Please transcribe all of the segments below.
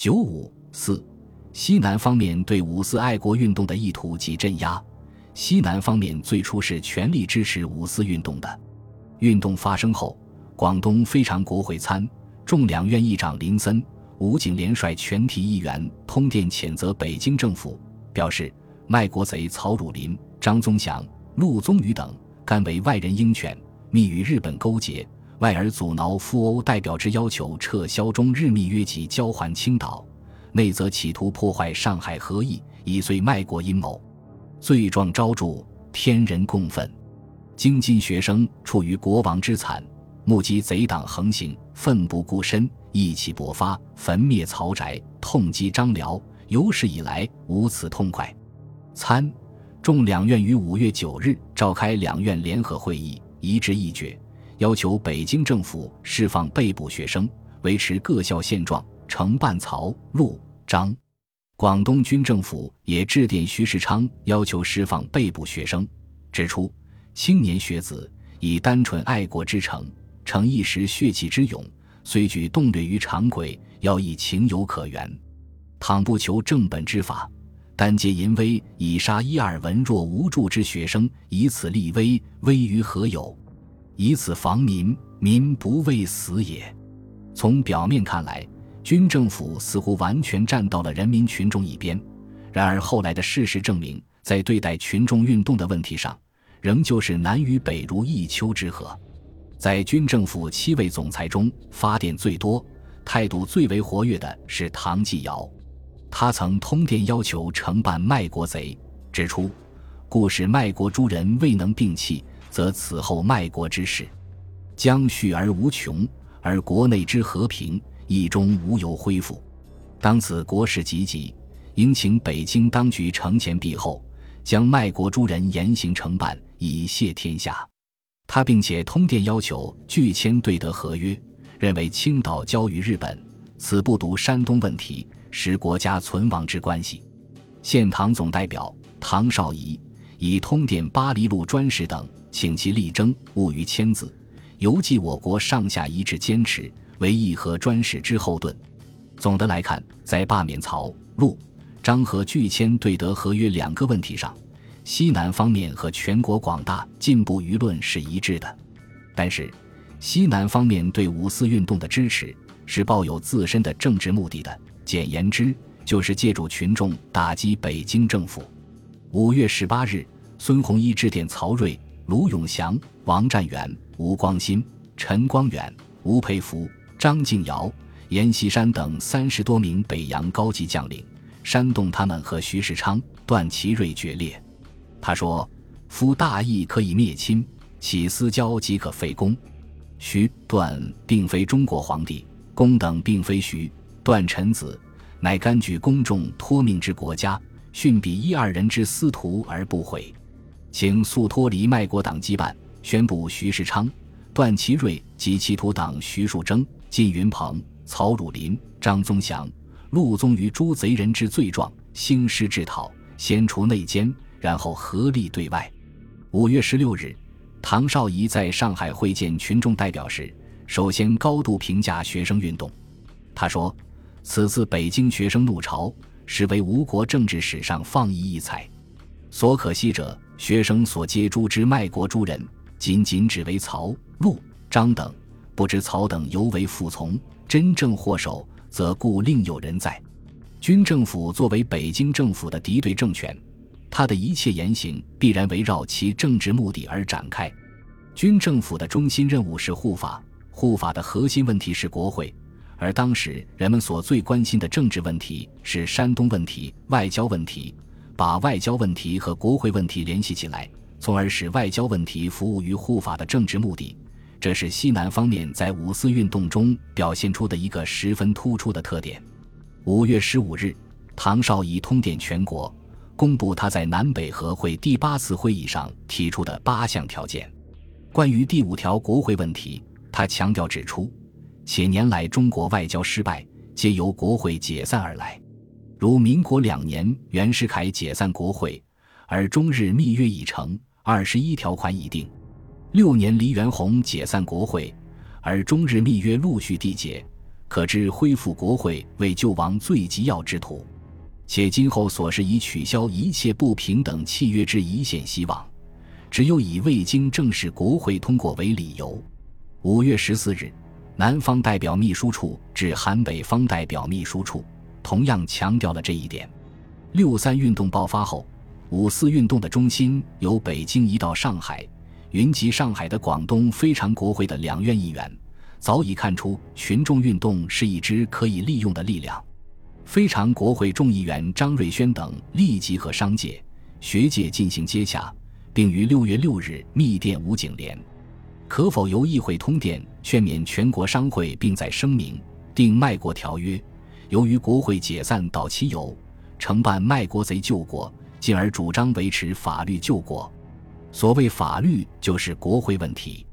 九五四，西南方面对五四爱国运动的意图及镇压。西南方面最初是全力支持五四运动的。运动发生后，广东非常国会参众两院议长林森、武警联率全体议员通电谴责北京政府，表示卖国贼曹汝霖、张宗祥、陆宗舆等甘为外人鹰犬，密与日本勾结，外而阻挠赴欧代表之要求撤销中日密约及交还青岛，内则企图破坏上海和议，以遂卖国阴谋。罪状昭著，天人共愤。京津学生处于国王之惨，目击贼党横行，奋不顾身，意气勃发，焚灭曹宅，痛击张辽，有史以来无此痛快。参众两院于五月九日召开两院联合会议，一致议决，要求北京政府释放被捕学生，维持各校现状，惩办曹、陆、张。广东军政府也致电徐世昌，要求释放被捕学生，指出。青年学子以单纯爱国之诚，逞一时血气之勇，虽举动略于常轨，要以情有可原。倘不求正本之法，单借淫威以杀一二文弱无助之学生，以此立威，威于何有？以此防民，民不畏死也。从表面看来，军政府似乎完全站到了人民群众一边。然而后来的事实证明，在对待群众运动的问题上，仍旧是南与北如一丘之貉，在军政府七位总裁中，发电最多、态度最为活跃的是唐继尧。他曾通电要求惩办卖国贼，指出：“故使卖国诸人未能摒弃，则此后卖国之事将续而无穷，而国内之和平亦终无由恢复。当此国事急急，应请北京当局承前毖后，将卖国诸人严刑惩办。”以谢天下，他并且通电要求拒签对德合约，认为青岛交于日本，此不独山东问题，使国家存亡之关系。现唐总代表唐绍仪以通电巴黎路专使等，请其力争勿于签字，犹记我国上下一致坚持，为议和专使之后盾。总的来看，在罢免曹、陆、张和拒签对德合约两个问题上。西南方面和全国广大进步舆论是一致的，但是西南方面对五四运动的支持是抱有自身的政治目的的，简言之，就是借助群众打击北京政府。五月十八日，孙洪一致电曹睿、卢永祥、王占元、吴光新、陈光远、吴佩孚、张敬尧、阎锡山等三十多名北洋高级将领，煽动他们和徐世昌、段祺瑞决裂。他说：“夫大义可以灭亲，起私交即可废公。徐段并非中国皇帝，公等并非徐段臣子，乃甘举公众托命之国家，训彼一二人之私徒而不悔，请速脱离卖国党羁绊，宣布徐世昌、段祺瑞及其徒党徐树铮、靳云鹏、曹汝霖、张宗祥、陆宗舆诸贼人之罪状，兴师制讨，先除内奸。”然后合力对外。五月十六日，唐绍仪在上海会见群众代表时，首先高度评价学生运动。他说：“此次北京学生怒潮，实为吴国政治史上放异异彩。所可惜者，学生所接诸之卖国诸人，仅仅只为曹、陆、张等，不知曹等犹为附从，真正祸首，则故另有人在。军政府作为北京政府的敌对政权。”他的一切言行必然围绕其政治目的而展开。军政府的中心任务是护法，护法的核心问题是国会，而当时人们所最关心的政治问题是山东问题、外交问题。把外交问题和国会问题联系起来，从而使外交问题服务于护法的政治目的，这是西南方面在五四运动中表现出的一个十分突出的特点。五月十五日，唐绍仪通电全国。公布他在南北和会第八次会议上提出的八项条件。关于第五条国会问题，他强调指出：且年来中国外交失败，皆由国会解散而来。如民国两年袁世凯解散国会，而中日密约已成，二十一条款已定；六年黎元洪解散国会，而中日密约陆续缔结，可知恢复国会为救亡最急要之途。且今后所是以取消一切不平等契约之一线希望，只有以未经正式国会通过为理由。五月十四日，南方代表秘书处致函北方代表秘书处，同样强调了这一点。六三运动爆发后，五四运动的中心由北京移到上海，云集上海的广东非常国会的两院议员早已看出群众运动是一支可以利用的力量。非常国会众议员张瑞轩等立即和商界、学界进行接洽，并于六月六日密电吴景莲，可否由议会通电劝勉全国商会，并在声明定卖国条约。由于国会解散到期由承办卖国贼救国，进而主张维持法律救国。所谓法律，就是国会问题。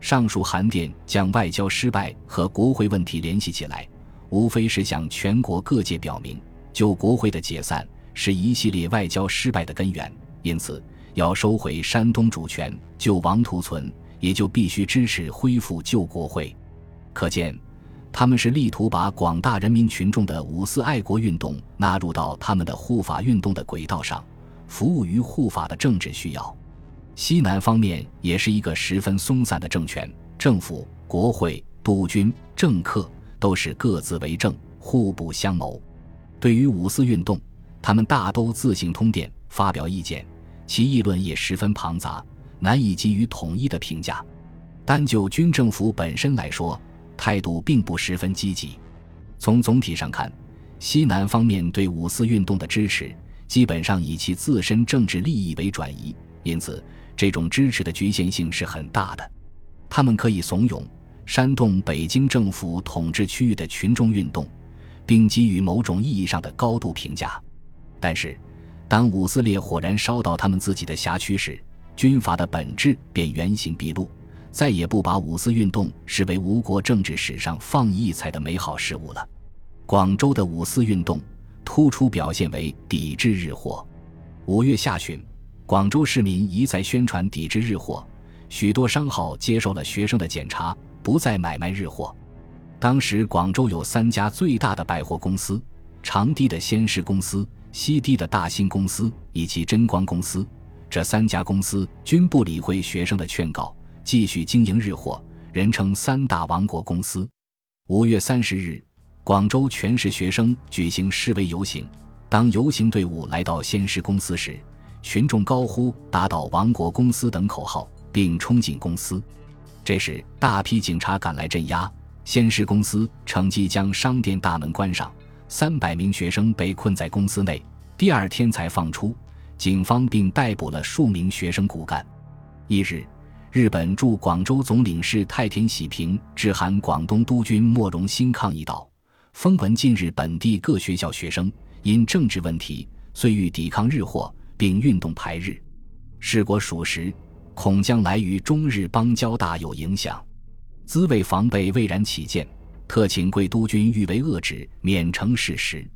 上述函电将外交失败和国会问题联系起来。无非是向全国各界表明，就国会的解散是一系列外交失败的根源，因此要收回山东主权，救亡图存，也就必须支持恢复旧国会。可见，他们是力图把广大人民群众的五四爱国运动纳入到他们的护法运动的轨道上，服务于护法的政治需要。西南方面也是一个十分松散的政权，政府、国会、督军、政客。都是各自为政，互不相谋。对于五四运动，他们大都自行通电发表意见，其议论也十分庞杂，难以给予统一的评价。单就军政府本身来说，态度并不十分积极。从总体上看，西南方面对五四运动的支持，基本上以其自身政治利益为转移，因此这种支持的局限性是很大的。他们可以怂恿。煽动北京政府统治区域的群众运动，并给予某种意义上的高度评价。但是，当五四烈火燃烧到他们自己的辖区时，军阀的本质便原形毕露，再也不把五四运动视为吴国政治史上放异彩的美好事物了。广州的五四运动突出表现为抵制日货。五月下旬，广州市民一再宣传抵制日货，许多商号接受了学生的检查。不再买卖日货。当时广州有三家最大的百货公司：长堤的先施公司、西堤的大兴公司以及真光公司。这三家公司均不理会学生的劝告，继续经营日货，人称“三大王国公司”。五月三十日，广州全市学生举行示威游行。当游行队伍来到先施公司时，群众高呼“打倒王国公司”等口号，并冲进公司。这时，大批警察赶来镇压。先施公司乘机将商店大门关上，三百名学生被困在公司内。第二天才放出。警方并逮捕了数名学生骨干。一日，日本驻广州总领事太田喜平致函广东督军莫荣兴抗议道：“风闻近日本地各学校学生因政治问题，遂欲抵抗日货，并运动排日。事果属实。”恐将来于中日邦交大有影响，兹为防备未然起见，特请贵督军欲为遏止，免成事实。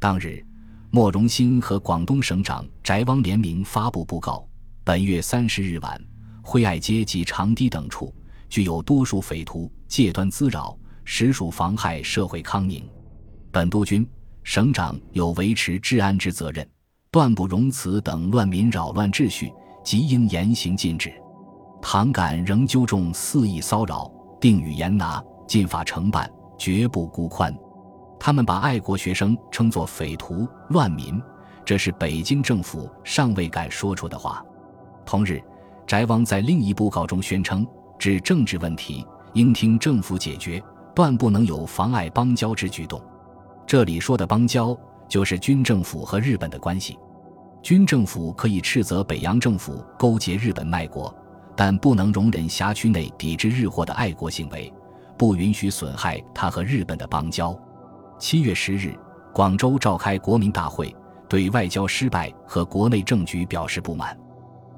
当日，莫荣兴和广东省长翟汪联名发布布告：本月三十日晚，惠爱街及长堤等处，具有多数匪徒借端滋扰，实属妨害社会康宁。本督军、省长有维持治安之责任，断不容此等乱民扰乱秩序。即应严刑禁止，倘敢仍纠众肆意骚扰，定予严拿，尽法惩办，绝不孤宽。他们把爱国学生称作匪徒、乱民，这是北京政府尚未敢说出的话。同日，翟汪在另一布告中宣称：指政治问题，应听政府解决，断不能有妨碍邦交之举动。这里说的邦交，就是军政府和日本的关系。军政府可以斥责北洋政府勾结日本卖国，但不能容忍辖区内抵制日货的爱国行为，不允许损害他和日本的邦交。七月十日，广州召开国民大会，对外交失败和国内政局表示不满。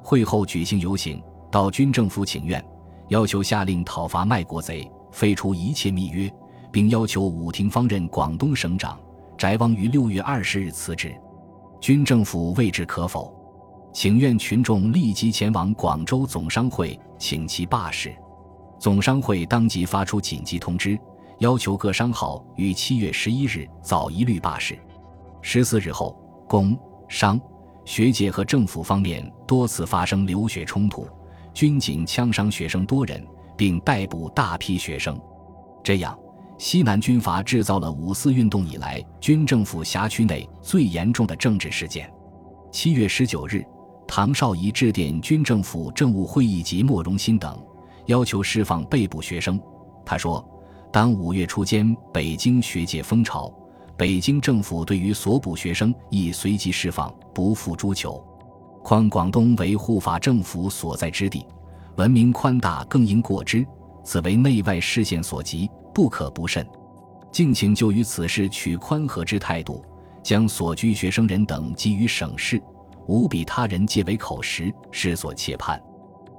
会后举行游行，到军政府请愿，要求下令讨伐卖国贼，废除一切密约，并要求武廷芳任广东省长。翟汪于六月二十日辞职。军政府未置可否，请愿群众立即前往广州总商会请其罢市。总商会当即发出紧急通知，要求各商号于七月十一日早一律罢市。十四日后，工商学界和政府方面多次发生流血冲突，军警枪伤学生多人，并逮捕大批学生。这样，西南军阀制造了五四运动以来军政府辖区内最严重的政治事件。七月十九日，唐绍仪致电军政府政务会议及莫荣新等，要求释放被捕学生。他说。当五月初间，北京学界风潮，北京政府对于所捕学生亦随即释放，不负诸求。况广东为护法政府所在之地，文明宽大，更应过之。此为内外视线所及，不可不慎。敬请就于此事取宽和之态度，将所居学生人等给予省市，无比他人借为口实，是所切盼。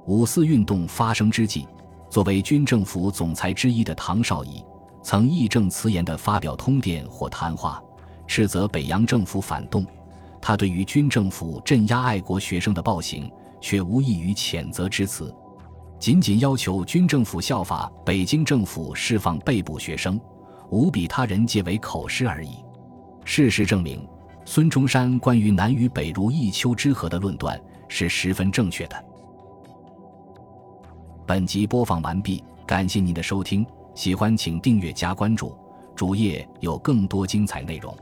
五四运动发生之际。作为军政府总裁之一的唐绍仪，曾义正辞严地发表通电或谈话，斥责北洋政府反动。他对于军政府镇压爱国学生的暴行，却无异于谴责之词，仅仅要求军政府效法北京政府释放被捕学生，无比他人皆为口实而已。事实证明，孙中山关于南与北如一丘之貉的论断是十分正确的。本集播放完毕，感谢您的收听，喜欢请订阅加关注，主页有更多精彩内容。